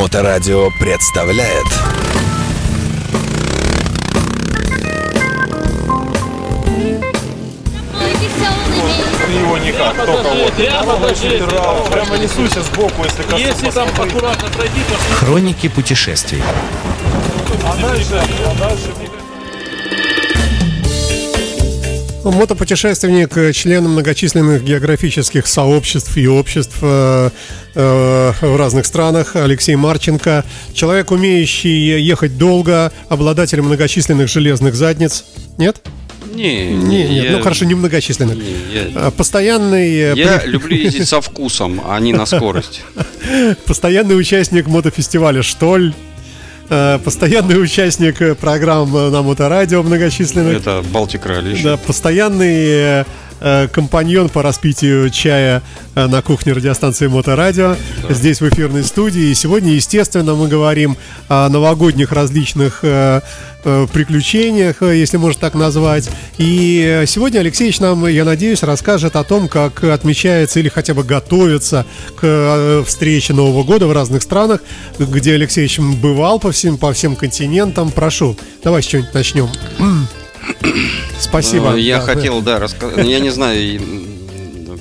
Моторадио представляет его никак, только вот. Прямо несуся сбоку, если коснусь. Если там аккуратно пройти, то Хроники путешествий. А дальше, а дальше Мотопутешественник, э, член многочисленных географических сообществ и обществ э, э, в разных странах Алексей Марченко. Человек, умеющий ехать долго, обладатель многочисленных железных задниц. Нет? Не, Не, нет, я- ну хорошо, немногочисленных. не, я, А, Постоянный, э, я при- люблю ездить со вкусом, а не на скорость. постоянный участник мотофестиваля «Штоль», постоянный участник э, программ э, на моторадио многочисленных. Это Балтик Ралли. Да, постоянный э, э, компаньон по распитию чая э, на кухне радиостанции Моторадио. Здесь в эфирной студии. И сегодня, естественно, мы говорим о новогодних различных э, э, приключениях, э, если можно так назвать. И э, сегодня Алексеевич нам, я надеюсь, расскажет о том, как отмечается или хотя бы готовится к э, встрече Нового года в разных странах, где Алексеевич бывал по всем, по всем континентам. Прошу, давай с чего-нибудь начнем. Спасибо. Э, Я Да, хотел, да, рассказать. Я не знаю,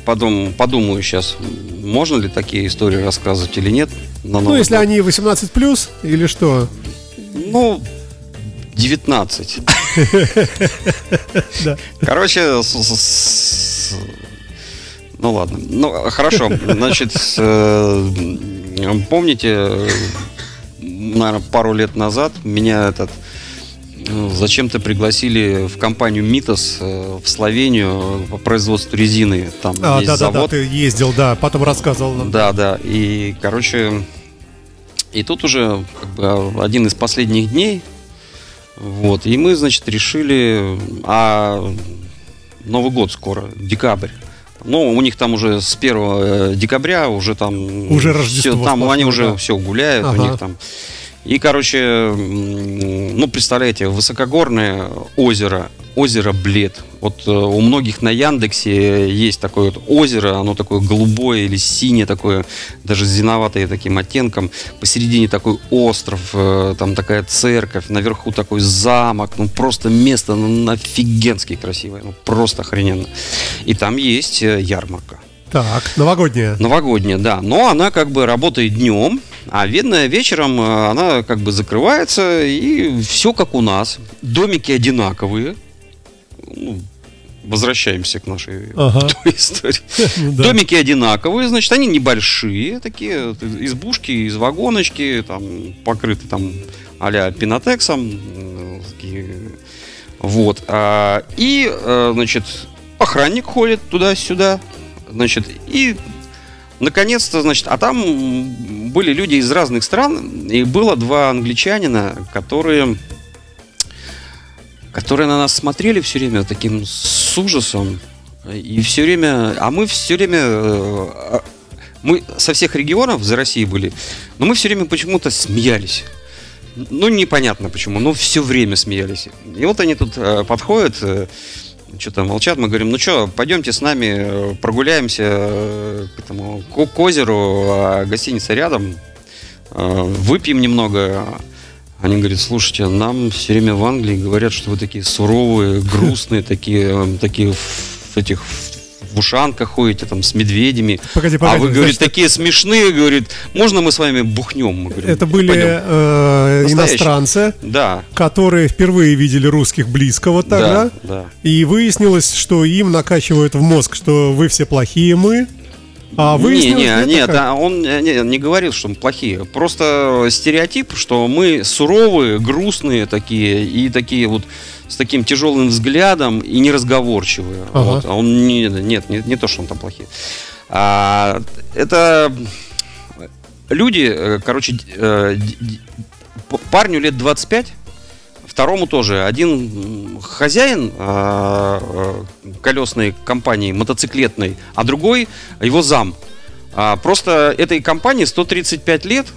подум, подумаю сейчас, можно ли такие истории рассказывать или нет. на Ну, если год. они 18 плюс или что? Ну, 19. Да. Короче, ну ладно. Ну, хорошо. Значит, э, помните, наверное, пару лет назад меня этот э, зачем-то пригласили в компанию Митас э, в Словению по производству резины. Там А, есть да, да, да, завод. ты ездил, да, потом рассказывал нам. Да, да. И, короче, и тут уже как бы, один из последних дней. Вот. И мы, значит, решили. А Новый год скоро, декабрь. Ну, у них там уже с 1 декабря уже там... Уже Рождество там сплошное, они уже да. все гуляют, у Ага. них там... И, короче, ну, представляете, высокогорное озеро, озеро Блед. Вот э, у многих на Яндексе есть такое вот озеро, оно такое голубое или синее такое, даже с зеленоватым таким оттенком. Посередине такой остров, э, там такая церковь, наверху такой замок. Ну, просто место ну, офигенски красивое, ну, просто охрененно. И там есть э, ярмарка. Так, новогодняя. Новогодняя, да. Но она как бы работает днем, а видно вечером э, она как бы закрывается, и все как у нас. Домики одинаковые. Ну, возвращаемся к нашей Ага. той истории. Домики одинаковые, значит, они небольшие, такие избушки из вагоночки, там покрыты там а-ля пинотексом. такие. Вот. а, И, э, значит, охранник ходит туда-сюда, значит, и наконец-то, значит, а там были люди из разных стран, и было два англичанина, которые которые на нас смотрели все время таким с ужасом. И все время, а мы все время, э, а, мы со всех регионов за Россией были, но мы все время почему-то смеялись. Ну, непонятно почему, но все время смеялись. И вот они тут э, подходят, что-то молчат, мы говорим, ну что, пойдемте с нами э, прогуляемся э, к этому к, к озеру, а гостиница рядом, э, выпьем немного. Они говорят, слушайте, нам все время в Англии говорят, что вы такие суровые, грустные, такие, такие в этих в ушанках ходите там с медведями. Погоди, а погоди, вы, говорит, значит, такие смешные, говорит, можно мы с вами бухнем? Мы говорим, Это были э, иностранцы, Да, которые впервые видели русских близко вот тогда. да, да. И выяснилось, что им накачивают в мозг, что вы все плохие, мы. А не, не, нет, а он э, не, не говорил, что мы плохие. Просто стереотип, что мы суровые, грустные такие и такие вот с таким тяжелым взглядом и неразговорчивые. Ага. Вот. А он не, нет, не, не то, что он там плохие. А, это люди, э, короче, э, парню лет 25, второму тоже. Один хозяин а, э, колесной компании, мотоциклетной, а другой его зам. А, просто этой компании 135 лет,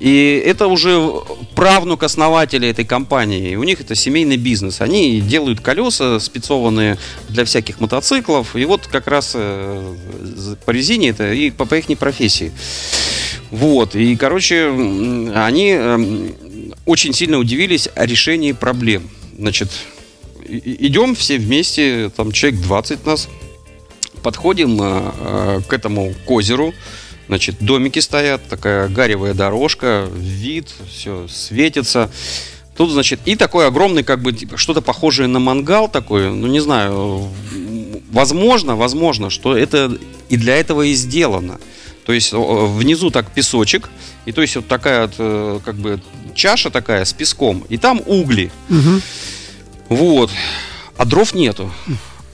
и это уже правнук основателя этой компании. У них это семейный бизнес. Они делают колеса спецованные для всяких мотоциклов. И вот как раз э, по резине это и по, по их профессии. Вот, и, короче, они эм, очень сильно удивились о решении проблем. Значит, идем все вместе, там человек 20 нас, подходим э, к этому к озеру, значит, домики стоят, такая гаревая дорожка, вид, все светится. Тут, значит, и такой огромный, как бы, типа, что-то похожее на мангал такой, ну, не знаю, возможно, возможно, что это и для этого и сделано. То есть внизу так песочек, и то есть вот такая вот, э, как бы, чаша такая с песком, и там угли. Мгм. Вот. А дров нету.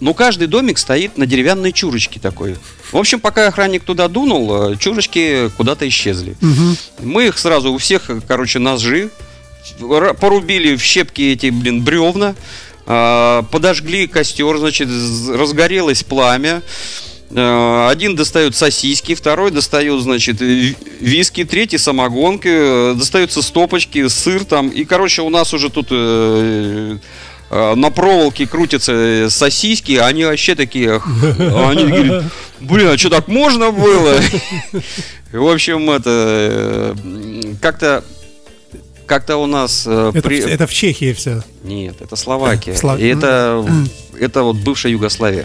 Но каждый домик стоит на деревянной чурочке такой. В общем, пока охранник туда дунул, э, чурочки куда-то исчезли. Мгм. Мы их сразу у всех, короче, ножи, порубили в щепки эти, блин, бревна, а, подожгли костер, значит, разгорелось пламя. А, Один достает сосиски, второй достает, значит, ви- виски, третий самогонки, э, достаются стопочки, сыр там. И, короче, у нас уже тут э, э, на проволоке крутятся э, сосиски, они вообще такие, они говорят, блин, а что так можно было? В общем, это э, как-то как-то у нас э, Это, при- в- это в Чехии все. нет, это Словакия. Слав- И это это вот бывшая Югославия.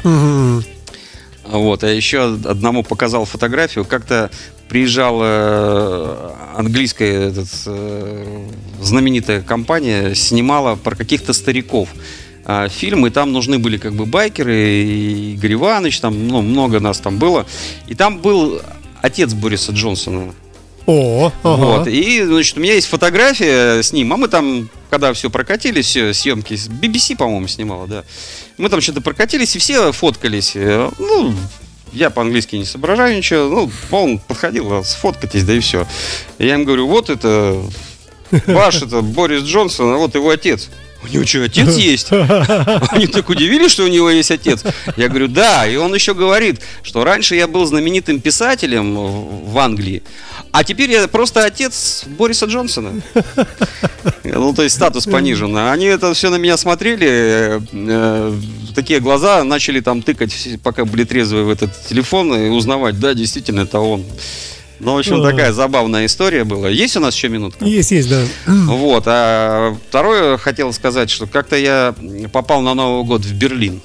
Вот, я еще одному показал фотографию. Как-то приезжала э, английская этот, э, знаменитая компания, снимала про каких-то стариков а, фильм, и там нужны были как бы байкеры, и Игорь Иванович, там ну, много нас там было. И там был отец Бориса Джонсона. О, ага. Вот. И, значит, у меня есть фотография с ним. А мы там, когда все прокатились, все съемки, BBC, по-моему, снимала, да. Мы там что-то прокатились, и все фоткались. Э, Ну, я по-английски не соображаю ничего. Ну, он подходил, а, сфоткайтесь, да и все. Я им говорю, вот это ваш, это Борис Джонсон, а вот его отец. У него что, отец есть? Они так удивились, что у него есть отец. Я говорю, да. И он еще говорит, что раньше я был знаменитым писателем в Англии, а теперь я просто отец Бориса Джонсона. Ну, то есть статус понижен. Они это все на меня смотрели, э, э, такие глаза, начали там тыкать, пока были трезвые в этот телефон, и узнавать, да, действительно, это он. Ну, в общем, А. такая забавная история была. Есть у нас еще минутка? Есть, есть, да. Вот, а второе хотел сказать, что как-то я попал на Новый год в Берлин.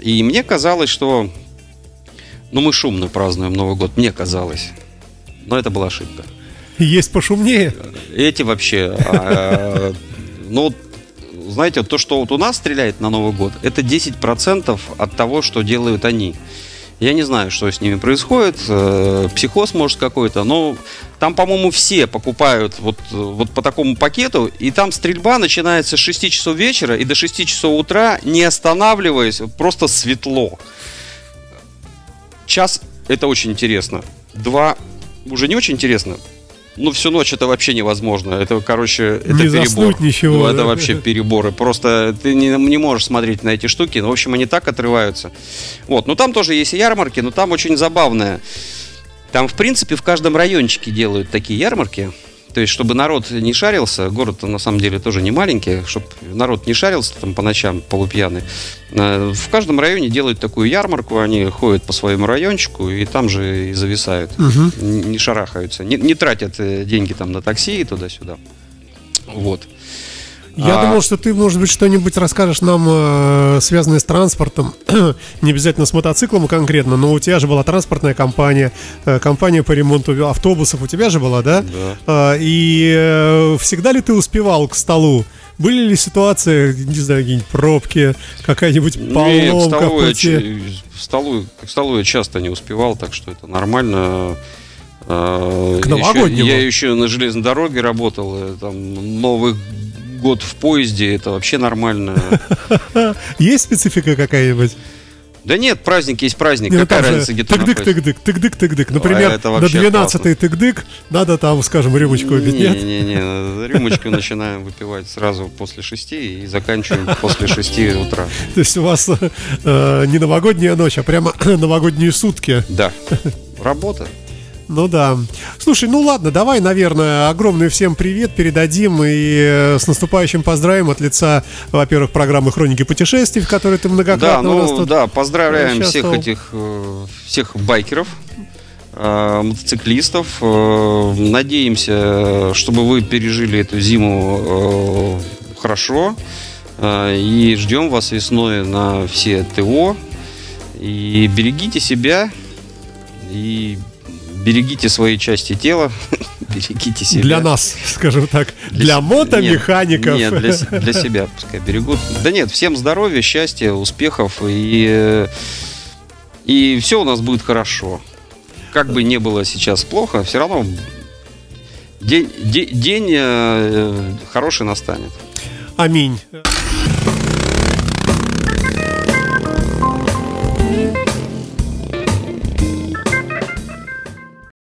И мне казалось, что... Ну, мы шумно празднуем Новый год, мне казалось. Но это была ошибка. Есть пошумнее. Эти вообще... а, ну, знаете, то, что вот у нас стреляет на Новый год, это 10% от того, что делают они. Я не знаю, что с ними происходит, э, психоз может какой-то, но там, по-моему, все покупают вот, вот по такому пакету, и там стрельба начинается с 6 часов вечера и до 6 часов утра, не останавливаясь, просто светло. Час это очень интересно. Два уже не очень интересно. Ну, всю ночь это вообще невозможно. Это, короче, это Не перебор. ничего, Ну, да? это вообще переборы. Просто ты не, не можешь смотреть на эти штуки. Ну, в общем, они так отрываются. Вот. Ну, там тоже есть ярмарки, но там очень забавное. Там, в принципе, в каждом райончике делают такие ярмарки. То есть, чтобы народ не шарился, город на самом деле тоже не маленький, чтобы народ не шарился там по ночам полупьяный. Э, В каждом районе делают такую ярмарку, они ходят по своему райончику и там же и зависают. Н- Не шарахаются, не, не тратят э, деньги там на такси и туда-сюда. Вот. Я А- думал, что ты, может быть, что-нибудь расскажешь нам, э, связанное с транспортом. Не обязательно с мотоциклом конкретно, но у тебя же была транспортная компания, э, компания по ремонту автобусов. У тебя же была, да? Да. А, И э, всегда ли ты успевал к столу? Были ли ситуации, не знаю, какие-нибудь пробки, какая-нибудь поломка в я, пути? в столу, к столу я часто не успевал, так что это нормально. Э, К еще- новогоднему. Я еще на железной дороге работал, там Новый год в поезде, это вообще нормально. Есть специфика какая-нибудь? Да нет, праздник есть праздник, Не, ну какая разница, где ты тык-дык, тык-дык, тык-дык, тык-дык. Например, А вообще 12-й тык-дык надо там, скажем, рюмочку выпить, нет? Не-не-не, рюмочку начинаем выпивать сразу после шести и заканчиваем после шести утра. То есть у вас э, не новогодняя ночь, а прямо новогодние сутки. Да, работа. Ну да. Слушай, ну ладно, давай, наверное, огромный всем привет передадим и э, с наступающим поздравим от лица, во-первых, программы «Хроники путешествий», в которой ты Да, многократно нас ну да, поздравляем всех этих, э, всех байкеров. э, мотоциклистов. Надеемся, чтобы вы пережили эту зиму хорошо. И ждем вас весной на все ТО. И берегите себя. И берегите свои части тела. Берегите себя. Для нас, скажем так, для с- мотомехаников. Нет, нет, для, для себя пускай берегут. Да нет, всем здоровья, счастья, успехов и, и все у нас будет хорошо. Как бы не было сейчас плохо, все равно день, де- день э, хороший настанет. Аминь.